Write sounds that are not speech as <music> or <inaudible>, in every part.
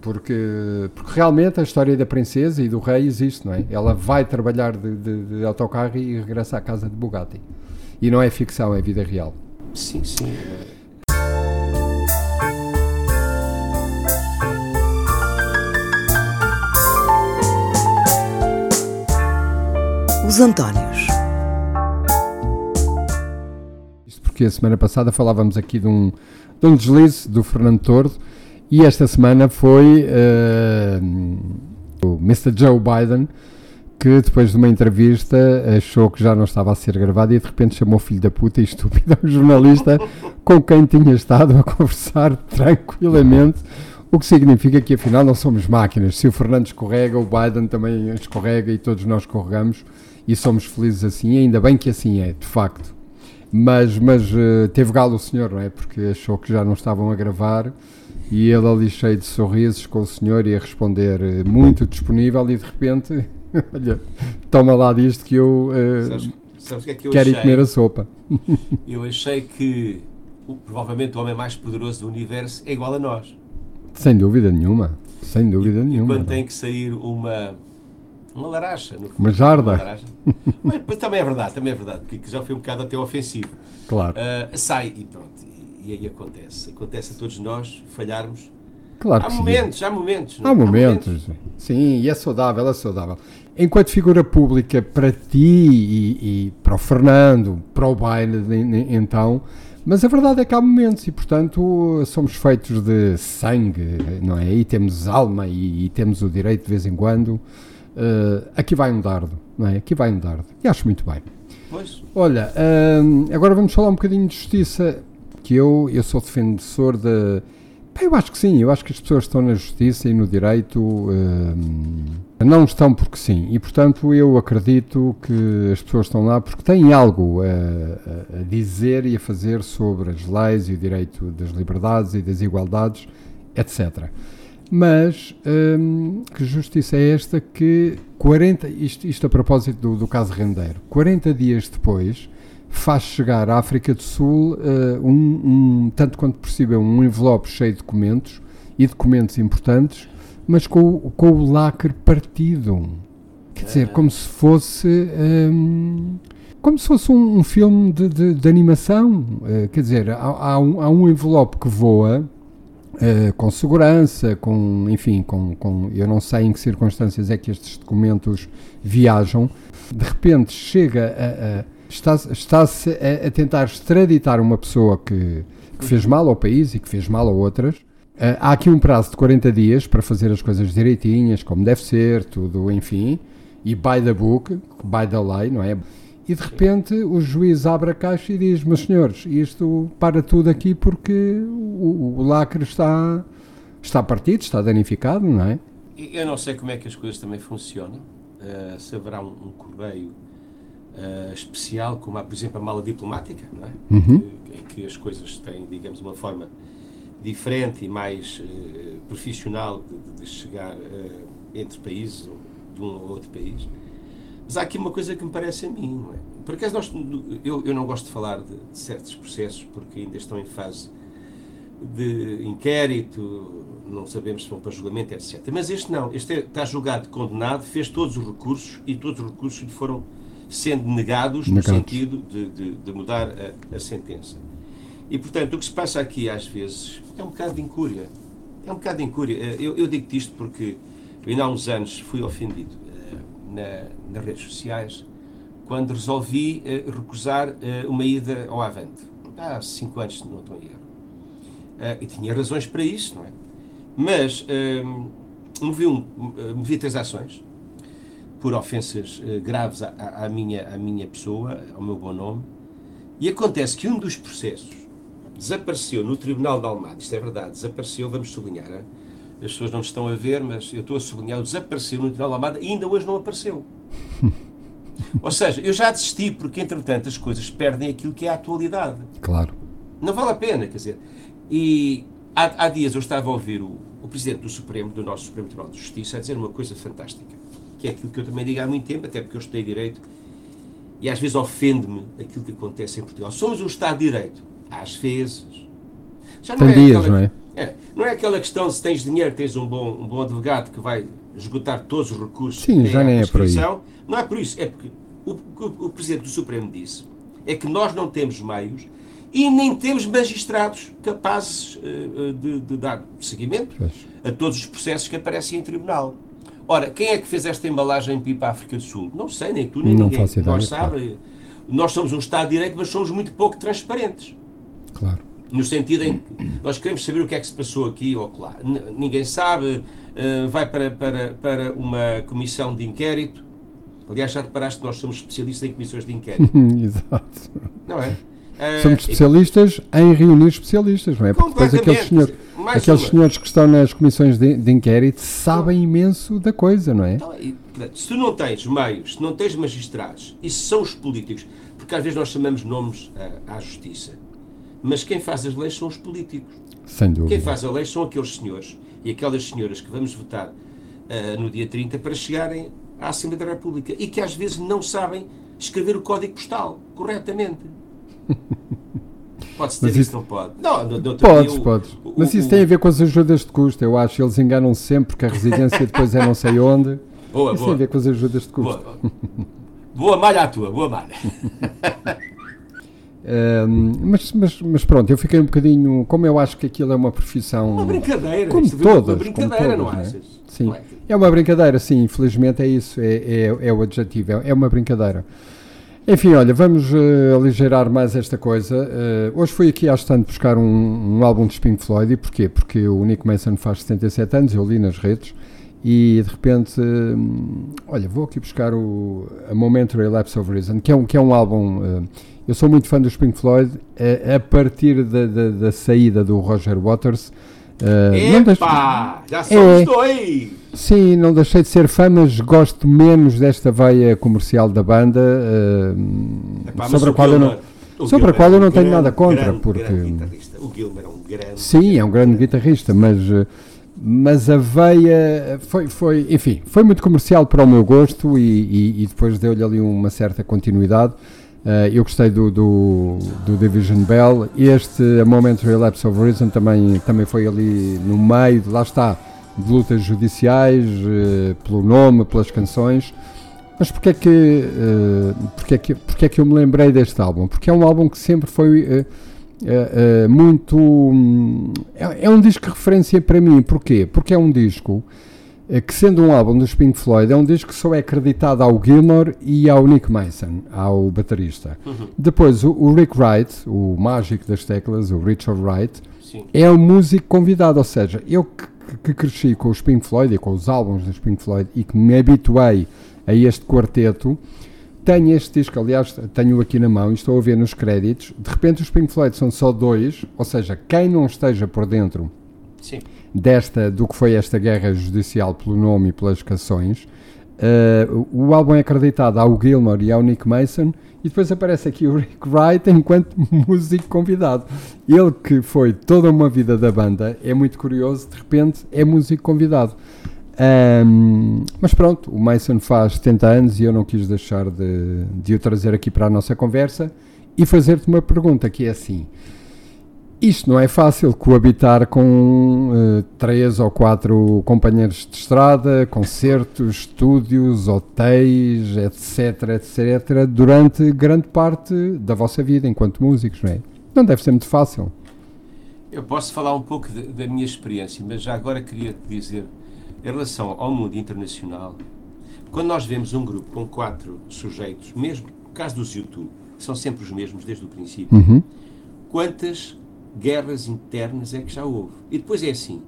Porque, porque realmente a história da princesa e do rei existe, não é? Ela vai trabalhar de, de, de autocarro e regressa à casa de Bugatti. E não é ficção, é vida real. Sim, sim. Os Antónios. Isto porque a semana passada falávamos aqui de um, de um deslize do Fernando Tordo e esta semana foi uh, o Mr. Joe Biden que depois de uma entrevista achou que já não estava a ser gravado e de repente chamou filho da puta e estúpido <laughs> um jornalista com quem tinha estado a conversar <laughs> tranquilamente, o que significa que afinal não somos máquinas. Se o Fernando escorrega, o Biden também escorrega e todos nós escorregamos e somos felizes assim, ainda bem que assim é, de facto. Mas, mas uh, teve galo o senhor, não é? Porque achou que já não estavam a gravar e ele ali cheio de sorrisos com o senhor e a responder uh, muito disponível e de repente, <laughs> olha, toma lá disto que eu, uh, Sabes, sabes que é que eu quero ir achei? comer a sopa. <laughs> Eu achei que provavelmente o homem mais poderoso do universo é igual a nós. Sem dúvida nenhuma, sem dúvida E nenhuma. quando tem que sair uma, uma laracha, no fundo, Uma jarda. laracha. Mas, também é verdade, também é verdade, porque já foi um bocado até ofensivo. Claro, Ah, sai e pronto, e, aí acontece. Acontece a todos nós falharmos. claro Há que sim. momentos, há momentos. não Há é? momentos, sim, e é saudável, é saudável. Enquanto figura pública para ti e, e para o Fernando, para o Biden, então, mas a verdade é que há momentos e, portanto, somos feitos de sangue, não é? E temos alma e, e temos o direito de vez em quando. eh, aqui vai um dardo, não é? Aqui vai um dardo. E acho muito bem. Pois, Olha, hum, agora vamos falar um bocadinho de justiça, que eu, eu sou defensor da... Pá, Eu acho que sim, eu acho que as pessoas estão na justiça e no direito hum, não estão porque sim, e portanto eu acredito que as pessoas estão lá porque têm algo a, a- dizer e a fazer sobre as leis e o direito das liberdades e das igualdades, etc. Mas hum, que justiça é esta que 40, isto, isto a propósito do, do caso Rendeiro, 40 dias depois faz chegar à África do Sul eh, um, um, tanto quanto possível, um envelope cheio de documentos e documentos importantes, mas com, o- com o lacre partido. Quer dizer, como se fosse. hum, como se fosse um, um filme de, de- de animação. Eh, quer dizer, há, há um, há um envelope que voa eh, com segurança, com, enfim, com, com, eu não sei em que circunstâncias é que estes documentos viajam, de repente chega a, a- está- está-se a, tentar extraditar uma pessoa que, que fez mal ao país e que fez mal a outras. Eh, há aqui um prazo de 40 dias para fazer as coisas direitinhas, como deve ser, tudo, enfim, e by the book, by the lei, não é? E de repente o juiz abre a caixa e diz: Meus senhores, isto para tudo aqui porque o, o lacre está, está partido, está danificado, não é? Eu não sei como é que as coisas também funcionam. eh, se haverá um, um correio eh, especial, como há, por exemplo, a mala diplomática, não é? Uhum. Que- em que as coisas têm, digamos, uma forma diferente e mais eh, profissional de, de- chegar eh, entre países, de um ou outro país. Mas há aqui uma coisa que me parece a mim, não é? Por acaso nós, eu, eu não gosto de falar de, de certos processos porque ainda estão em fase de inquérito, não sabemos se vão para julgamento, etc. Mas este não, este é- está julgado, condenado, fez todos os recursos e todos os recursos lhe foram sendo negados, no sentido de, de- de mudar a, a sentença. E, portanto, o que se passa aqui, às vezes, é um bocado de incúria. É um bocado de incúria. Eh, Eu, eu digo-te isto porque eu, ainda há uns anos, fui ofendido eh, na- nas redes sociais quando resolvi eh, recusar uma ida ao Avante. Há cinco anos, não estou em erro. E tinha razões para isso, não é? Mas movi, um, movi três ações por ofensas eh, graves à, à- à minha, à minha pessoa, ao meu bom nome, e acontece que um dos processos desapareceu no Tribunal de Almada, isto é verdade, desapareceu, vamos sublinhar, hein? as pessoas não estão a ver, mas eu estou a sublinhar, desapareceu no Tribunal de Almada e ainda hoje não apareceu. <laughs> Ou seja, eu já desisti porque, entretanto, as coisas perdem aquilo que é a atualidade. Claro. Não vale a pena, quer dizer. E há, há dias eu estava a ouvir o, o Presidente do Supremo, do nosso Supremo Tribunal de Justiça, a dizer uma coisa fantástica, que é aquilo que eu também digo há muito tempo, até porque eu estudei Direito, e às vezes ofende-me aquilo que acontece em Portugal. Somos um Estado de Direito. Às vezes. Já Tem dias, aquela- não é? É, não é aquela questão se tens dinheiro, tens um bom, um bom advogado que vai esgotar todos os recursos. Sim, já nem é por aí. Não é por isso, é porque o, o, o Presidente do Supremo disse é que nós não temos meios e nem temos magistrados capazes uh, de, de, dar seguimento a todos os processos que aparecem em tribunal. Ora, quem é que fez esta embalagem pipa África do Sul? Não sei, nem tu nem não ninguém. Faço ideia, nós sabe, nós somos um Estado de Direito, mas somos muito pouco transparentes. Claro. No sentido em que nós queremos saber o que é que se passou aqui ou lá. Ninguém sabe, uh, vai para, para, para uma comissão de inquérito. Aliás, já reparaste que nós somos especialistas em comissões de inquérito. <laughs> Exato. Não é? Uh, Somos especialistas e... em reunir especialistas, não é? Porque depois aqueles, senhor, aqueles senhores que estão nas comissões de, de inquérito sabem imenso da coisa, não é? Então, e, se tu não tens meios, se não tens magistrados, e se são os políticos, porque às vezes nós chamamos nomes à, à justiça, mas quem faz as leis são os políticos. Sem dúvida. Quem faz a lei são aqueles senhores e aquelas senhoras que vamos votar uh, no dia 30 para chegarem à Assembleia da República e que às vezes não sabem escrever o código postal corretamente. <laughs> Pode-se ter Mas isso, não pode. Não, não, não podes, o, podes. O, Mas isso o, tem a ver com as ajudas de custo, eu acho. Eles enganam -se sempre que a residência depois é não sei onde. Boa, isso boa. tem a ver com as ajudas de custo. Boa, boa malha à tua, boa malha. <laughs> Um, mas, mas, mas, pronto, eu fiquei um bocadinho. Como eu acho que aquilo é uma profissão. Uma brincadeira, como todas. Uma brincadeira, como todas, não é? achas? Sim, não é? é? uma brincadeira, sim, infelizmente é isso, é, é, é o adjetivo, é, é uma brincadeira. Enfim, olha, vamos uh, aligeirar mais esta coisa. Uh, hoje fui aqui à estante buscar um, um, álbum de Pink Floyd. E porquê? Porque o Nick Mason faz 77 anos, eu li nas redes, e de repente, uh, olha, vou aqui buscar o A Momentary Lapse of Reason, que é um, que é um álbum. eu sou muito fã dos Pink Floyd, a partir da, da, da saída do Roger Waters. Uh, Epa, deixo... já somos é, dois! Sim, não deixei de ser fã, mas gosto menos desta veia comercial da banda, uh, Epá, sobre a qual eu não, sobre a qual eu não tenho nada contra, grande, porque grande o Gilmer é um grande sim, é um grande guitarrista, mas mas a veia foi, foi, enfim, foi muito comercial para o meu gosto e, e, e depois deu-lhe ali uma certa continuidade. Uh, eu gostei do, do, do, Division Bell. Este A Momentary Lapse of Reason também, também foi ali no meio, lá está, de lutas judiciais, uh, pelo nome, pelas canções. Mas porquê é, que, porquê, é que, porquê é que eu me lembrei deste álbum? Porque é um álbum que sempre foi uh, muito. Um, é, é, um disco de referência para mim. Porquê? Porque é um disco que, sendo um álbum dos Pink Floyd, é um disco que só é acreditado ao Gilmore e ao Nick Mason, ao baterista. Uhum. Depois, o, o, Rick Wright, o mágico das teclas, o Richard Wright, Sim. é o músico convidado. Ou seja, eu que, que cresci com os Pink Floyd e com os álbuns dos Pink Floyd e que me habituei a este quarteto, tenho este disco, aliás, tenho aqui na mão e estou a ver nos créditos. De repente, os Pink Floyd são só dois, ou seja, quem não esteja por dentro. Sim desta, do que foi esta guerra judicial pelo nome e pelas canções. Uh, o álbum é acreditado ao Gilmore e ao Nick Mason e depois aparece aqui o <laughs> Rick Wright enquanto músico convidado. Ele que foi toda uma vida da banda, é muito curioso, de repente é músico convidado. Um, mas pronto, o Mason faz 70 anos e eu não quis deixar de, de o trazer aqui para a nossa conversa e fazer-te uma pergunta que é assim. Isto não é fácil, coabitar com uh, três ou quatro companheiros de estrada, concertos, estúdios, hotéis, etc, etc, durante grande parte da vossa vida enquanto músicos, não é? Não deve ser muito fácil. Eu posso falar um pouco de, da minha experiência, mas já agora queria te dizer, em relação ao mundo internacional, quando nós vemos um grupo com quatro sujeitos, mesmo no caso dos YouTube, são sempre os mesmos desde o princípio, uhum. quantas guerras internas é que já houve. E depois é assim,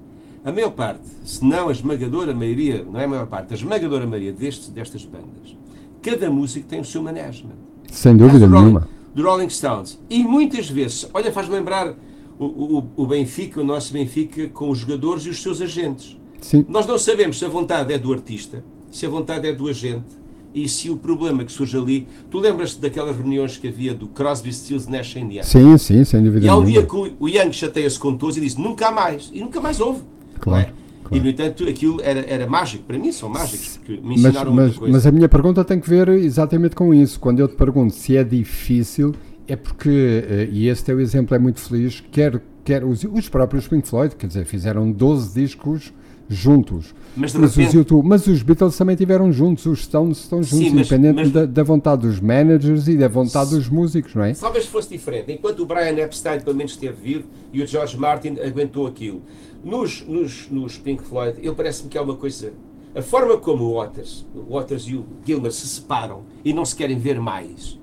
a maior parte, se não a esmagadora maioria, não é a maior parte, a esmagadora maioria destes, destas bandas, cada músico tem o seu management. Sem dúvida do nenhuma. Rolling, do Rolling Stones. E muitas vezes, olha, faz-me lembrar o, o, o Benfica, o nosso Benfica, com os jogadores e os seus agentes. Sim. Nós não sabemos se a vontade é do artista, se a vontade é do agente, e se o problema que surge ali. Tu lembras-te daquelas reuniões que havia do Crosby, Stills, Nash e Young? Sim, sim, sem dúvida. E há um dia que o, Young chateia-se com todos e diz nunca mais. E nunca mais houve. Claro. É? Claro. E, no entanto, aquilo era, era mágico. Para mim, são mágicos, porque me ensinaram mas, muita coisa. Mas a minha pergunta tem que ver exatamente com isso. Quando eu te pergunto se é difícil, é porque, eh, e este teu exemplo é muito feliz, quer quer os, os próprios Pink Floyd, quer dizer, fizeram 12 discos juntos. Mas, Mas, repente, os YouTube, mas os Beatles também tiveram juntos, os Stones estão juntos, Sim, mas- independente da, da vontade dos managers e da vontade dos músicos, não é? Talvez fosse diferente. Enquanto o Brian Epstein pelo menos esteve vivo e o George Martin aguentou aquilo. Nos, nos, nos Pink Floyd, eu parece-me que é uma coisa. A forma como o Waters, o Waters e o Gilmer se separam e não se querem ver mais,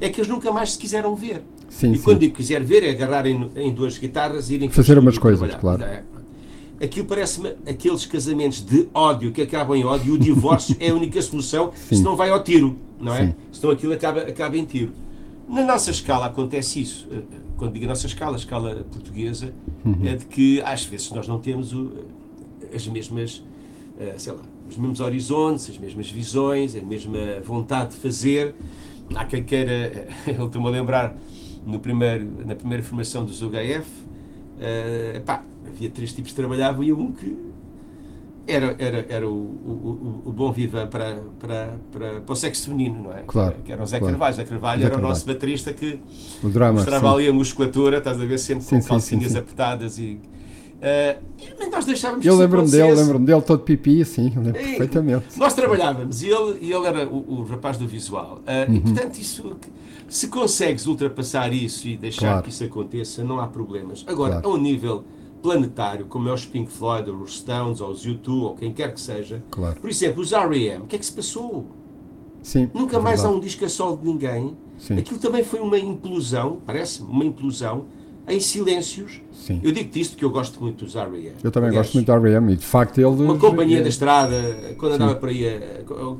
é que eles nunca mais se quiseram ver. Sim, e sim. quando digo quiser ver, é agarrarem em duas guitarras e irem Fazer umas coisas, trabalhar. claro. É. Aquilo parece-me aqueles casamentos de ódio que acabam em ódio o divórcio é a única solução, <laughs> senão vai ao tiro, não é? Sim. Senão aquilo acaba, acaba em tiro. Na nossa escala acontece isso. Eh, Quando digo a nossa escala, a escala portuguesa, Uhum. é de que às vezes nós não temos o- as mesmas, eh, sei lá, os mesmos horizontes, as mesmas visões, a mesma vontade de fazer. Há quem queira, <laughs> eu estou-me a lembrar, no primeiro, na primeira formação dos UHF, eh, pá, havia três tipos que trabalhavam e um que era, era, era o, o, o, o bom viva para, para, para, para o sexo feminino, não é? Claro, Que era o Zé claro. Carvalho. Zé Carvalho Zé era o nosso baterista que O drama. mostrava sim. ali a musculatura, estás a ver, sempre Sim, com sim, calcinhas apertadas e. mas nós deixávamos Eu lembro-me dele, lembro-me dele todo pipi, sim, eu lembro Ei, perfeitamente. Nós trabalhávamos e ele, e ele era o, o rapaz do visual. Ah, Uhum. E portanto, isso, se consegues ultrapassar isso e deixar Claro. que isso aconteça, não há problemas. Agora, Claro. a um nível planetário, como é os Pink Floyd, ou os Stones, ou os U2, ou quem quer que seja, Claro. por exemplo, os R.E.M., o que é que se passou? Sim, Nunca é mais há um disco a solo de ninguém. Sim. Aquilo também foi uma implosão, parece-me, uma implosão em silêncios. Sim. Eu digo-te isto porque eu gosto muito dos R.E.M. Eu também Aliás, gosto muito da R.E.M. e de facto eles... uma companhia da estrada, quando andava por aí,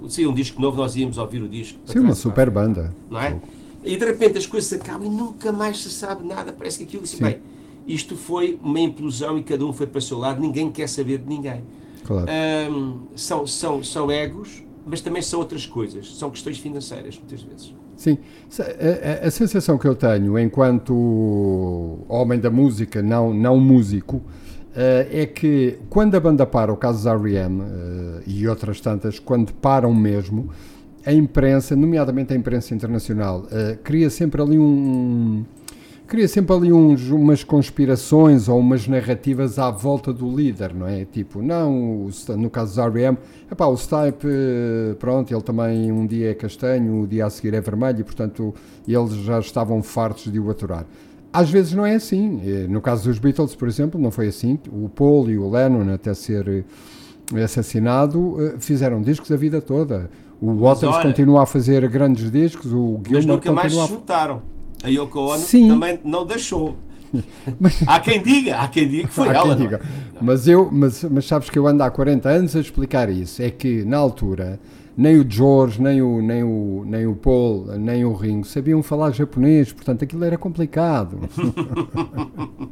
se um disco novo, nós íamos ouvir o disco. Sim, uma super banda. Não é? E de repente as coisas acabam e nunca mais se sabe nada. Parece que aquilo assim, Sim. bem, isto foi uma implosão e cada um foi para o seu lado, ninguém quer saber de ninguém. Claro. Ahm, são, são, são egos, mas também são outras coisas, são questões financeiras, muitas vezes. Sim, a, a- a sensação que eu tenho enquanto homem da música, não, não músico, eh, é que quando a banda para, o caso da R.E.M. eh, e outras tantas, quando param mesmo, a imprensa, nomeadamente a imprensa internacional, eh, cria sempre ali um cria sempre ali uns, umas conspirações ou umas narrativas à volta do líder, não é? Tipo, não, no caso do R.E.M., epá, o Stipe, eh, pronto, ele também um dia é castanho, o dia a seguir é vermelho e, portanto, eles já estavam fartos de o aturar. Às vezes não é assim. Eh, No caso dos Beatles, por exemplo, não foi assim. O Paul e o Lennon, até ser eh, assassinado, fizeram discos a vida toda. O Waters olha- continua a fazer grandes discos, o Mas Gilmour nunca mais continua a Yoko Ono Sim. também não deixou. <laughs> Há quem diga, há quem diga que foi Há ela. é? Mas, eu, mas, mas sabes que eu ando há 40 anos a explicar isso. É que na altura nem o George, nem o, nem o, nem o Paul, nem o Ringo sabiam falar japonês, portanto aquilo era complicado. <laughs> <laughs>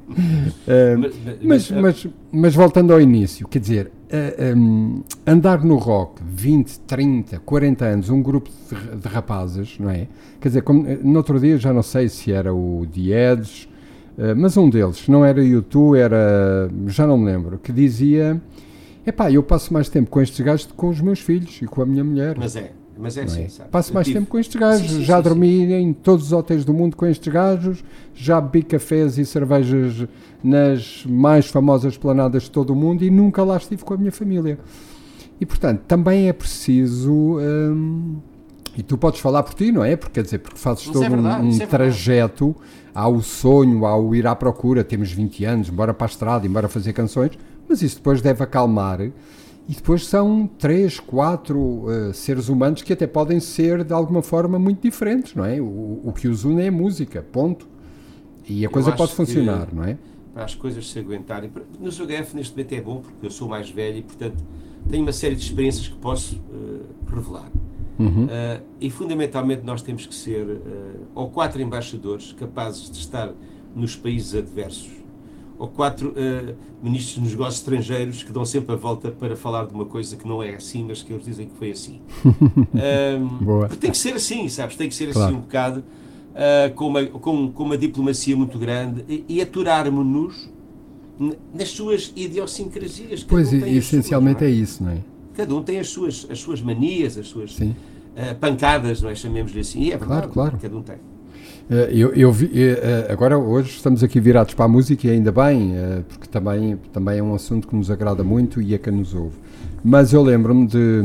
Eh, Mas- mas, mas, mas voltando ao início, quer dizer, eh, um, andar no rock 20, 30, 40 anos, um grupo de, de rapazes, não é? Quer dizer, como, eh, no outro dia já não sei se era o Edge, eh, mas um deles, não era YouTube, era, já não me lembro, que dizia, epá, eu passo mais tempo com estes gajos do que com os meus filhos e com a minha mulher. Mas é, mas é assim, é? sabe? Passo Eu mais tive- tempo com estes gajos, Sim, sim, já sim, dormi em todos os hotéis do mundo com estes gajos, já bebi cafés e cervejas nas mais famosas planadas de todo o mundo e nunca lá estive com a minha família. E portanto, também é preciso. hum, e tu podes falar por ti, não é? Porque quer dizer, porque fazes Mas todo é um- verdade, um, isso é trajeto, há o sonho, há o ir à procura, temos 20 anos, embora para a estrada, embora fazer canções, mas isso depois deve acalmar. E depois são três, quatro eh, seres humanos que até podem ser de alguma forma muito diferentes, não é? O, o que os une é a música, ponto. E a Eu coisa pode funcionar, não é? para as coisas se aguentarem. Nos UHF neste momento é bom porque eu sou mais velho e portanto tenho uma série de experiências que posso eh, revelar. Uhum. Eh, e fundamentalmente nós temos que ser ou quatro embaixadores capazes de estar nos países adversos, ou quatro eh, ministros dos negócios estrangeiros que dão sempre a volta para falar de uma coisa que não é assim, mas que eles dizem que foi assim. <laughs> Boa. Tem que ser assim, sabes? Tem que ser Claro. assim um bocado, ah, com, uma, com, com uma diplomacia muito grande e, e aturarmos-nos nas suas idiosincrasias. Cada Pois, um e- essencialmente suas, é não isso, não é? Cada um tem as suas, as suas manias, as suas ah, pancadas, não é? Chamemos-lhe assim. E é verdade, Claro, claro. cada um tem. Eh, eu, eu vi, eh, agora hoje estamos aqui virados para a música e ainda bem, porque também, também é um assunto que nos agrada muito e é quem nos ouve. Mas eu lembro-me de.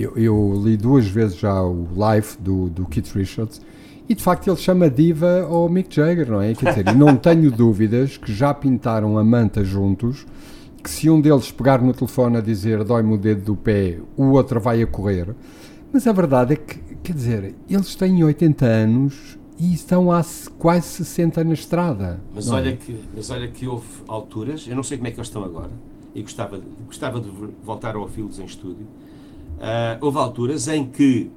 Eu, eu, li duas vezes já o live do, do Keith Richards e de facto ele chama diva ao Mick Jagger, não é? Quer dizer, não tenho <laughs> dúvidas que já pintaram a manta juntos. Que se um deles pegar no telefone a dizer dói-me o dedo do pé, o outro vai a correr. Mas a verdade é que, quer dizer, eles têm 80 anos e estão há quase 60 na estrada. Mas olha, é? que, mas olha que houve alturas, eu não sei como é que eles estão agora, e gostava, gostava de voltar ao ouvi-los em estúdio. Uh, houve alturas em que,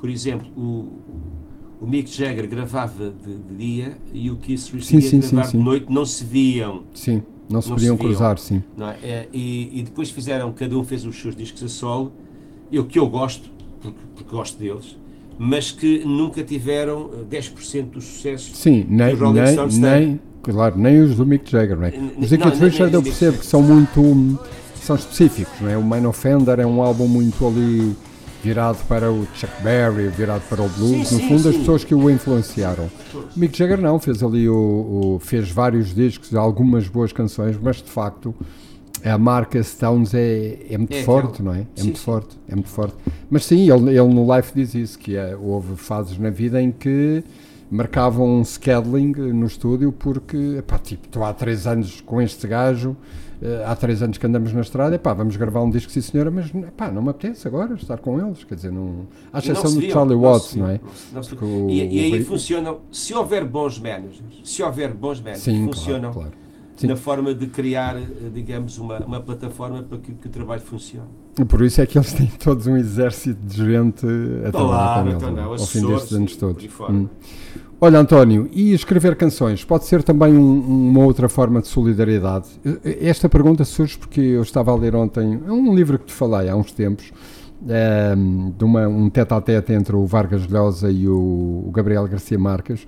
por exemplo, o, o Mick Jagger gravava de, de dia e o Keith Richards ia gravar sim, de noite, não se viam. Sim, não se não podiam se cruzar, sim. É? é? e, e, depois fizeram, cada um fez os seus discos a solo, eu que eu gosto, porque, porque gosto deles, mas que nunca tiveram 10% do sucesso sim, nem, que Rolling nem, Stones nem, Claro, nem os do Mick Jagger, não é? Os do Keith Richards eu percebo que são muito. são específicos, não é? O Man Offender é um álbum muito ali virado para o Chuck Berry, virado para o blues, sim, no fundo sim, as sim. pessoas que o influenciaram. Mick Jagger não, fez ali o, o, fez vários discos, algumas boas canções, mas de facto a marca Stones é, é muito é, forte, não é? É muito forte, é muito forte. Mas sim, ele, ele no live diz isso, que é, houve fases na vida em que marcavam um scheduling no estúdio porque, pá, tipo, estou há três anos com este gajo, eh, há três anos que andamos na estrada, pá, vamos gravar um disco, sim senhora, mas pá, não me apetece agora estar com eles, quer dizer, não, à exceção do Charlie Watts, não, é? Não, não e, e, aí funcionam, se houver bons managers, se houver bons managers, sim, funcionam claro, claro. Sim. na forma de criar, eh, digamos, uma, uma plataforma para que, que, o trabalho funcione. Por isso é que eles têm todos um exército de gente a trabalhar com eles, então não, ao fim destes anos todos. Hum. Olha, António, e escrever canções pode ser também um, uma outra forma de solidariedade? Esta pergunta surge porque eu estava a ler ontem um livro que te falei há uns tempos, um, ehm, de uma, um tete a tete entre o Vargas Llosa e o, o Gabriel Garcia Marques,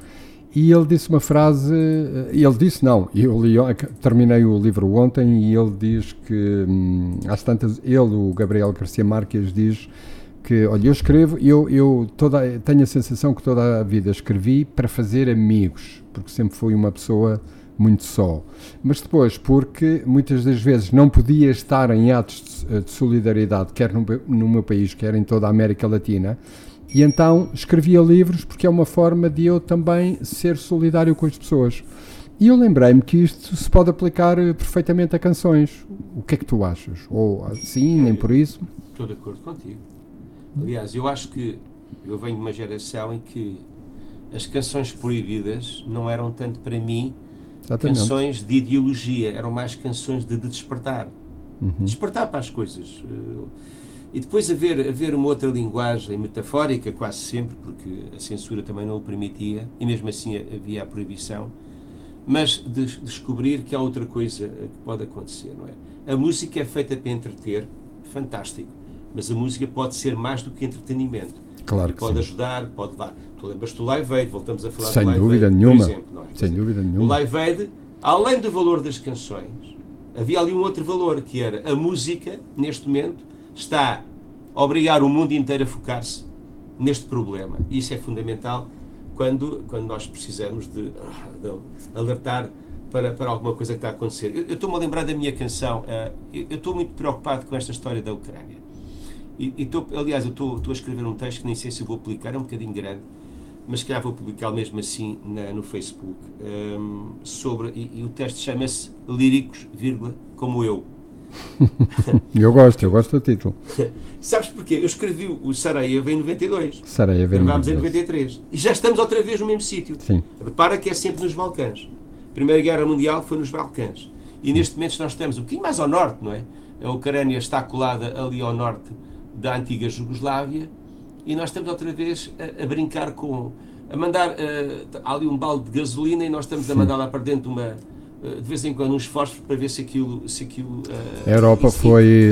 e ele disse uma frase, eh, ele disse não, eu li, terminei o livro ontem e ele diz que, hum, às tantas, ele, o Gabriel Garcia Marques, diz que, olha, eu escrevo, eu, eu toda, tenho a sensação que toda a vida escrevi para fazer amigos, porque sempre fui uma pessoa muito só. Mas depois, porque muitas das vezes não podia estar em atos de, de solidariedade, quer no, no meu país, quer em toda a América Latina, e então escrevia livros porque é uma forma de eu também ser solidário com as pessoas. E eu lembrei-me que isto se pode aplicar eh, perfeitamente a canções. O que é que tu achas? Ou assim, nem por isso? Estou de acordo contigo. Aliás, eu acho que eu venho de uma geração em que as canções proibidas não eram tanto para mim Exatamente. canções de ideologia, eram mais canções de, de despertar. Uhum. Despertar para as coisas. Eh, e depois haver, haver uma outra linguagem metafórica, quase sempre, porque a censura também não o permitia, e mesmo assim havia a proibição, mas de, descobrir que há outra coisa que pode acontecer, não é? A música é feita para entreter, fantástico mas a música pode ser mais do que entretenimento. Claro que pode sim. ajudar, pode dar. Tu lembras do Live Aid, voltamos a falar Sem do Live dúvida Aid, nenhuma. por exemplo. É? Sem dúvida nenhuma. O Live Aid, além do valor das canções, havia ali um outro valor, que era a música, neste momento, está a obrigar o mundo inteiro a focar-se neste problema. E isso é fundamental quando, quando nós precisamos de, de alertar para, para alguma coisa que está a acontecer. Eu, estou-me a lembrar da minha canção. Uh, eu, estou muito preocupado com esta história da Ucrânia. E, e aliás, eu estou a escrever um texto que nem sei se vou publicar, é um bocadinho grande, mas que já vou publicar mesmo assim na, no Facebook, um, sobre, e, e, o texto chama-se Líricos, vírgula, como eu. <laughs> eu gosto, eu gosto do título. <laughs> Sabes porquê? Eu escrevi o Sarajevo em 92. Sarajevo em 92. em 93. E já estamos outra vez no mesmo sítio. Sim. Repara que é sempre nos Balcãs. A Primeira Guerra Mundial foi nos Balcãs. E neste momento nós estamos um bocadinho mais ao norte, não é? A Ucrânia está colada ali ao norte da antiga Jugoslávia e nós estamos outra vez a, a brincar com. a mandar. Uh, ali um balde de gasolina e nós estamos a mandar lá para dentro uma. Uh, de vez em quando uns fósforos para ver se aquilo. Se aquilo uh, a Europa foi.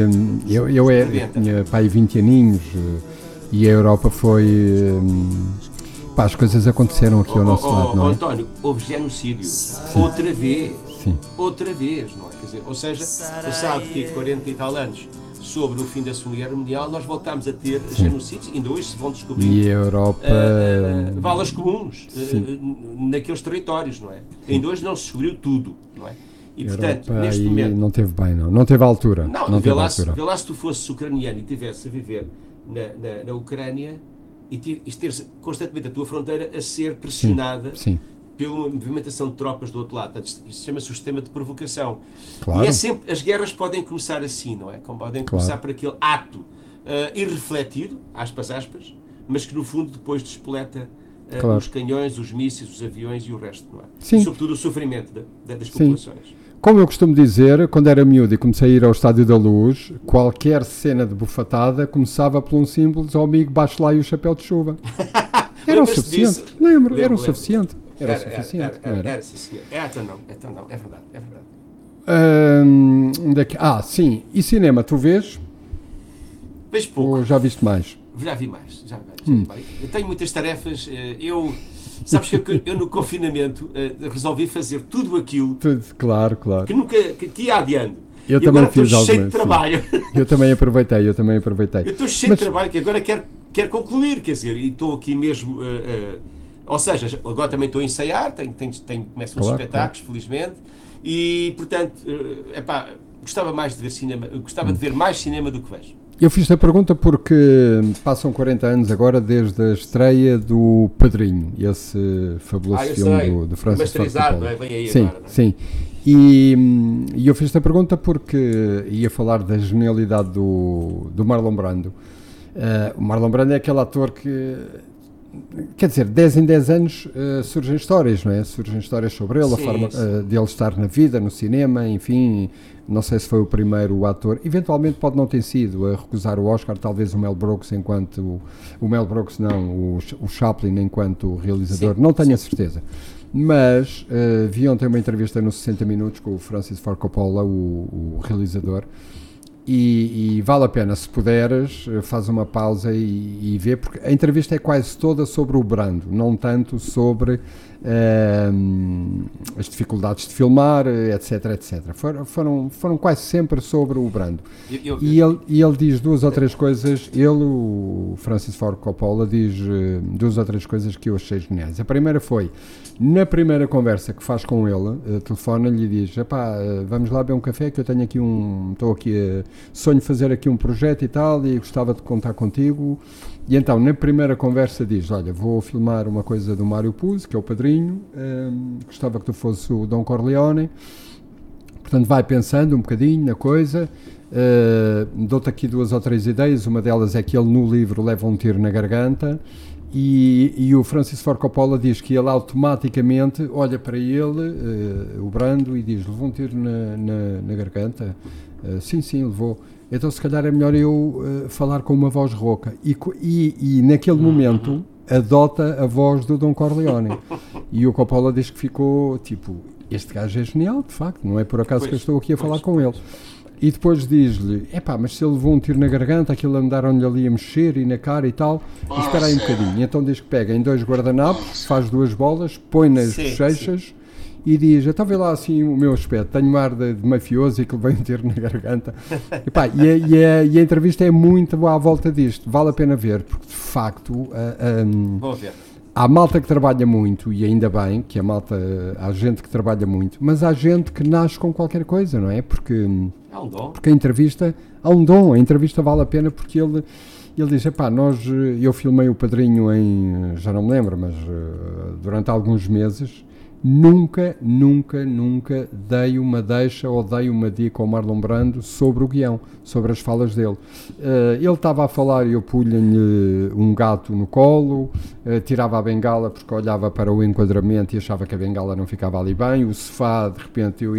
Eu, eu é, tinha pai 20 aninhos e a Europa foi. Um, pá, as coisas aconteceram aqui oh, ao nosso oh, lado, oh, não é? António, houve genocídio. Sim. Outra vez. Sim. Outra vez, não é? Quer dizer, ou seja, passado que 40 e tal anos sobre o fim da Segunda Guerra Mundial, nós voltámos a ter Sim. genocídios, ainda hoje se vão descobrir. E a Europa. Uh, uh, valas comuns uh, naqueles territórios, não é? Ainda hoje não se descobriu tudo, não é? E portanto, neste momento. Não teve bem, não. Não teve altura. Não, não vê, lá se, vê lá se tu fosses ucraniano e estivesse a viver na, na, na Ucrânia e, teres constantemente a tua fronteira a ser pressionada. Sim, sim pela movimentação de tropas do outro lado. Isto chama-se o sistema de provocação. Claro. E é sempre, as guerras podem começar assim, não é? Como podem começar claro. por aquele ato uh, irrefletido, aspas, aspas, mas que no fundo depois despoleta uh, claro. os canhões, os mísseis, os aviões e o resto, não é? Sim. Sobretudo o sofrimento das populações. Sim. Como eu costumo dizer, quando era miúdo e comecei a ir ao Estádio da Luz, qualquer cena de bufatada começava por um de oh, amigo, baixo lá e o chapéu de chuva. <laughs> Era o suficiente. Lembro, lembro, era o suficiente. Era, era suficiente. Era, era, era, sim, É, então não, então não, é verdade, é verdade. Hum, daqui, ah, sim. E cinema, tu vês? Vejo pouco. Ou já viste mais? Já vi mais, já, já hum. Eu tenho muitas tarefas, eh, eu... Sabes que eu, eu, no confinamento uh, resolvi fazer tudo aquilo tudo, claro, claro. que nunca que, que ia adiando. Eu e também fiz algo. cheio de trabalho. Eu também aproveitei, eu também aproveitei. Eu estou cheio Mas... de trabalho que agora quero, quero concluir, quer dizer, e estou aqui mesmo. Uh, uh, ou seja, agora também estou a ensaiar, tenho, tenho, tenho, começo claro, espetáculos, claro. felizmente, e portanto, uh, epá, gostava mais de ver cinema, gostava de ver mais cinema do que vejo. Eu fiz a pergunta porque passam 40 anos agora desde a estreia do Padrinho, esse fabuloso ah, filme sei. do, do Francis Ford Coppola. É? Vem aí sim, agora, é? sim. E, e, eu fiz esta pergunta porque ia falar da genialidade do, do Marlon Brando. Uh, o Marlon Brando é aquele ator que quer dizer, 10 em 10 anos uh, surgem histórias, não é? Surgem histórias sobre ele, sim, a forma uh, de ele estar na vida, no cinema, enfim. Não sei se foi o primeiro ator, eventualmente pode não ter sido a recusar o Oscar, talvez o Mel Brooks enquanto o, o Mel Brooks não, o, o Chaplin enquanto realizador, sim, não tenho a certeza. Mas uh, vi ontem uma entrevista nos 60 minutos com o Francis Ford Coppola, o, o realizador, e, e, vale a pena, se puderes, eh, faz uma pausa e, e vê, porque a entrevista é quase toda sobre o Brando, não tanto sobre uh, as dificuldades de filmar, etc, etc. For, foram, foram quase sempre sobre o Brando. Eu, eu, e, ele, e ele diz duas ou três coisas, ele, o Francis Ford Coppola, diz uh, duas ou três coisas que eu achei geniais. A primeira foi, na primeira conversa que faz com ele, uh, telefona-lhe e diz: Epá, uh, vamos lá beber um café que eu tenho aqui um. Estou aqui sonho fazer aqui um projeto e tal, e gostava de contar contigo. E então, na primeira conversa, diz: Olha, vou filmar uma coisa do Mário Puzo, que é o padrinho, ehm, gostava que tu fosse o Dom Corleone. Portanto, vai pensando um bocadinho na coisa. Uh, Dou-te aqui duas ou três ideias. Uma delas é que ele no livro leva um tiro na garganta e, e, o Francis Ford Coppola diz que ele automaticamente olha para ele, uh, o Brando, e diz: levou um tiro na, na, na garganta? Uh, sim, sim, levou. Então, se calhar é melhor eu uh, falar com uma voz rouca. E, e, e naquele momento adota a voz do Don Corleone. e o Coppola diz que ficou tipo: Este gajo é genial, de facto, não é por acaso pois, que eu estou aqui a falar com ele. E depois diz-lhe: é pá, mas se ele levou um tiro na garganta, aquilo andaram-lhe ali a mexer e na cara e tal, espera aí um bocadinho. Então diz que pega em dois guardanapos, faz duas bolas, põe nas bochechas e diz: Então vê lá assim o meu aspecto, tenho um ar de, de mafioso e que levei um tiro na garganta. <laughs> E, pá, e, a, e, a, e, a, entrevista é muito à volta disto, vale a pena ver, porque de facto. Vou ver há malta que trabalha muito, e ainda bem que a malta, há gente que trabalha muito, mas há gente que nasce com qualquer coisa, não é? Porque, há um dom. porque a entrevista, há um dom, a entrevista vale a pena porque ele, ele diz, epá, nós, eu filmei o Padrinho em, já não me lembro, mas eh, durante alguns meses, Nunca, nunca, nunca dei uma deixa ou dei uma dica ao Marlon Brando sobre o guião, sobre as falas dele. Uh, ele estava a falar e eu punha-lhe um gato no colo, uh, tirava a bengala porque olhava para o enquadramento e achava que a bengala não ficava ali bem. O sofá, de repente, eu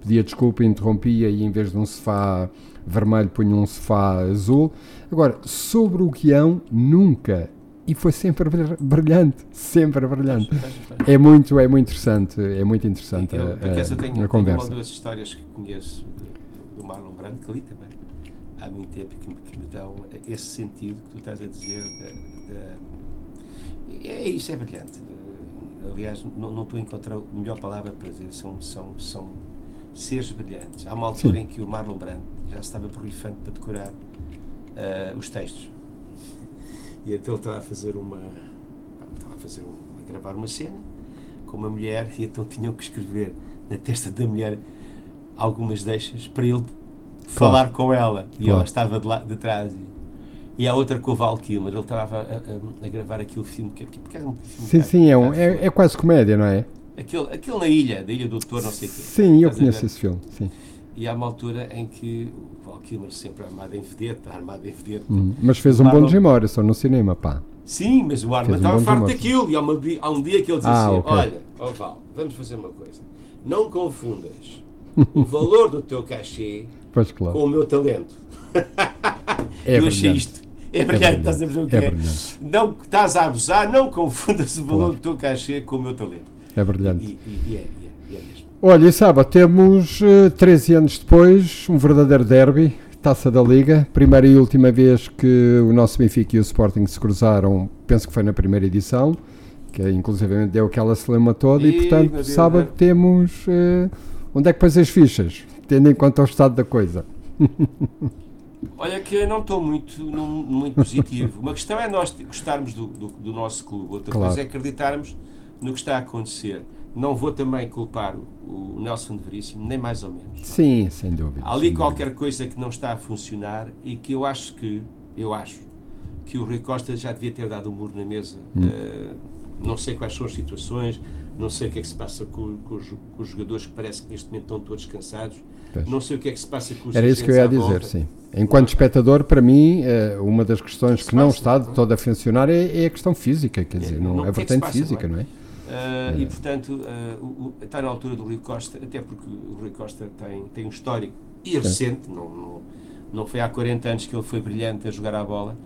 pedia desculpa, interrompia e em vez de um sofá vermelho punha um sofá azul. Agora, sobre o guião, nunca e foi sempre brilhante, sempre brilhante. É muito, é muito interessante, é muito interessante eu, a, a, eu tenho, a conversa. Tenho uma ou duas histórias que conheço do Marlon Brando, que ali também, há muito tempo, que, que me dão esse sentido que tu estás a dizer. De, de, é isso, é brilhante. Aliás, não, não estou a encontrar a melhor palavra para dizer, são, são, são seres brilhantes. Há uma altura Sim. em que o Marlon Brando já estava borrifante para decorar uh, os textos. E então ele estava a fazer uma. Estava a fazer um, a gravar uma cena com uma mulher e então tinham que escrever na testa da mulher algumas deixas para ele claro. falar com ela. E claro. ela estava de, lá, de trás. E, a outra com o Val Kilmer. Ele estava a, a, a gravar aquele filme que, que é um filme Sim, sim, é, um, é, é, quase comédia, não é? Aquele, aquele na ilha, da Ilha do Doutor, não sei o quê. Sim, eu conheço esse filme. Sim. E há uma altura em que o Val Kilmer, sempre armado em vedeta, armado em vedeta. Hum, mas fez um bom Jim Morrison no cinema, pá. Sim, mas o Arma estava um farto daquilo. E há, uma, há, um dia que ele diz ah, assim: okay. Olha, oh Val, vamos fazer uma coisa. Não confundas o <laughs> valor do teu cachê claro. com o meu talento. É eu achei isto. É, é brilhante, estás a ver o que é? é? Não estás a abusar, não confundas o valor claro. do teu cachê com o meu talento. É brilhante. E, e, e, é, e é, mesmo. Olha, e sabe, temos uh, eh, 13 anos depois um verdadeiro derby, taça da Liga. Primeira e última vez que o nosso Benfica e o Sporting se cruzaram, penso que foi na primeira edição, que inclusive deu aquela celema toda, e, e portanto, sábado temos. Uh, onde é que pões as fichas, tendo em conta o estado da coisa? <laughs> Olha que eu não estou muito, muito positivo. Uma questão é nós gostarmos do, do, do nosso clube, outra claro. coisa é acreditarmos no que está a acontecer. Não vou também culpar o, Nelson de Veríssimo, nem mais ou menos. Sim, sem dúvida. Há ali qualquer dúvida. coisa que não está a funcionar e que eu acho que, eu acho, que o Rui Costa já devia ter dado um muro na mesa. Hum. Uh, não sei quais são as situações, não sei o que é que se passa com, com, os, com os, jogadores que parece que neste momento estão todos cansados. Pois. Não sei o que é que se passa com os Era isso que eu ia dizer, volta. sim. Enquanto espectador, para mim, eh, uma das questões que, que não está de toda a funcionar é, é, a questão física, quer dizer, é, não, não, a vertente é física, não é? Uh, E, portanto, uh, o, o, está na altura do Rui Costa, até porque o Rui Costa tem, tem um histórico e recente, não, não, não foi há 40 anos que ele foi brilhante a jogar a bola,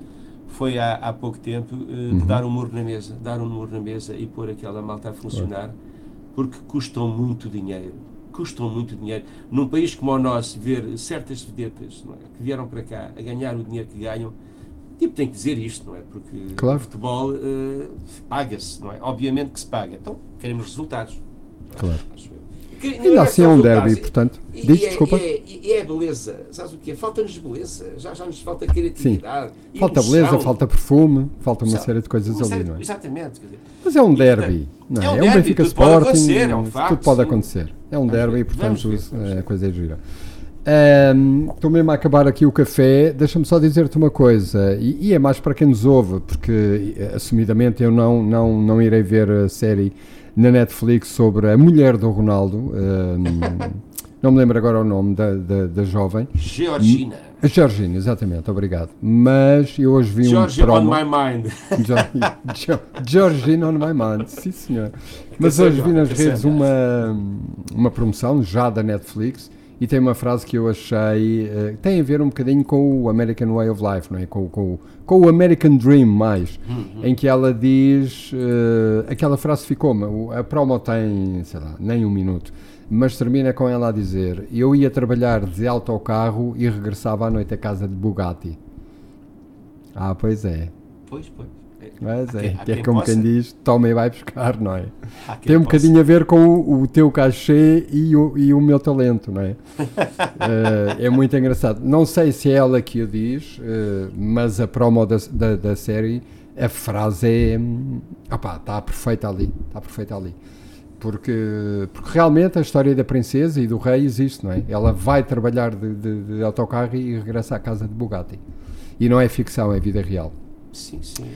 foi há, há pouco tempo uh, uhum. de dar um muro na mesa, dar um muro na mesa e pôr aquela malta a funcionar, porque custam muito dinheiro. Custam muito dinheiro. Num país como o nosso, ver certas vedetas é, que vieram para cá a ganhar o dinheiro que ganham, tipo, tem que dizer isto, não é? Porque claro. o futebol uh, paga-se, não é? Obviamente que se paga. Então, queremos resultados. Claro. Ainda assim é um derby, portanto. E, Diz, e é, desculpa. E é, e é beleza. Sabes o que é? Falta-nos beleza. Já, já nos falta criatividade. Sim. Falta emoção. beleza, falta perfume, falta uma série de coisas ali, série, não é? Exatamente. Mas é um derby. Não é? é um, é um Benfica Sporting. É um facto, tudo pode sim. acontecer. É um derby e, portanto, ver, a coisa é gira. Um, estou mesmo a acabar aqui o café. Deixa-me só dizer-te uma coisa, e, e, é mais para quem nos ouve, porque assumidamente eu não, não, não irei ver a série na Netflix sobre a mulher do Ronaldo. Um, <laughs> não me lembro agora o nome da, da, da jovem. Georgina. A Georgina, exatamente, obrigado. Mas eu hoje vi Georgia um promo. on my mind. <laughs> Georgina on my mind, sim senhor. Mas hoje vi nas redes uma, uma promoção já da Netflix e tem uma frase que eu achei. Uh, tem a ver um bocadinho com o American Way of Life, não é? Com, com, com o American Dream, mais. Uhum. Em que ela diz. Uh, aquela frase ficou-me. A promo tem, sei lá, nem um minuto. Mas termina com ela a dizer: Eu ia trabalhar de autocarro e regressava à noite a casa de Bugatti. Ah, pois é. Pois, pois. Mas é, que é como possa. quem diz, toma e vai buscar, não é? Tem um possa. bocadinho a ver com o, o, teu cachê e o, e o meu talento, não é? uh, <laughs> é muito engraçado. Não sei se é ela que o diz, uh, mas a promo da, da, da, série, a frase é. Opá, está perfeita ali. Está perfeita ali. Porque, porque realmente a história da princesa e do rei existe, não é? Ela vai trabalhar de, de, de autocarro e regressa à casa de Bugatti. E não é ficção, é vida real. Sim, sim.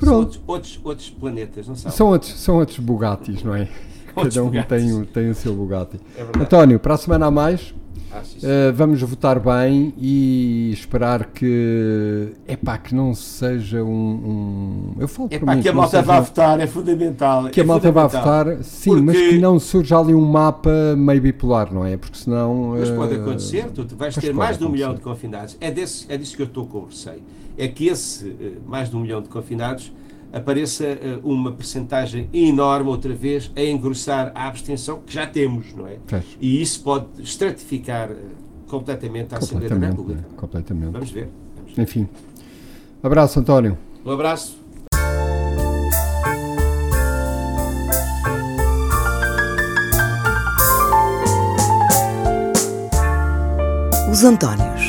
Pronto. São outros, outros, outros, planetas, não são? São outros, são outros Bugattis, não é? <laughs> Cada um tem, tem o seu Bugatti. É António, para a semana a mais, ah, sim, sim. Uh, vamos votar bem e esperar que pá que não seja um, um eu falo epá, mim, que a malta vá votar é fundamental que é a malta vá votar sim Porque... mas que não surja ali um mapa meio bipolar não é porque senão mas pode uh, acontecer tu vais ter mais de um milhão de confinados é desse é disso que eu estou com receio é que esse uh, mais de um milhão de confinados apareça uh, uma percentagem enorme outra vez a engrossar a abstenção que já temos, não é? E isso pode estratificar uh, completamente a Assembleia da República. É, completamente. Vamos ver, vamos ver. Enfim. Abraço, António. Um abraço. Os Antónios.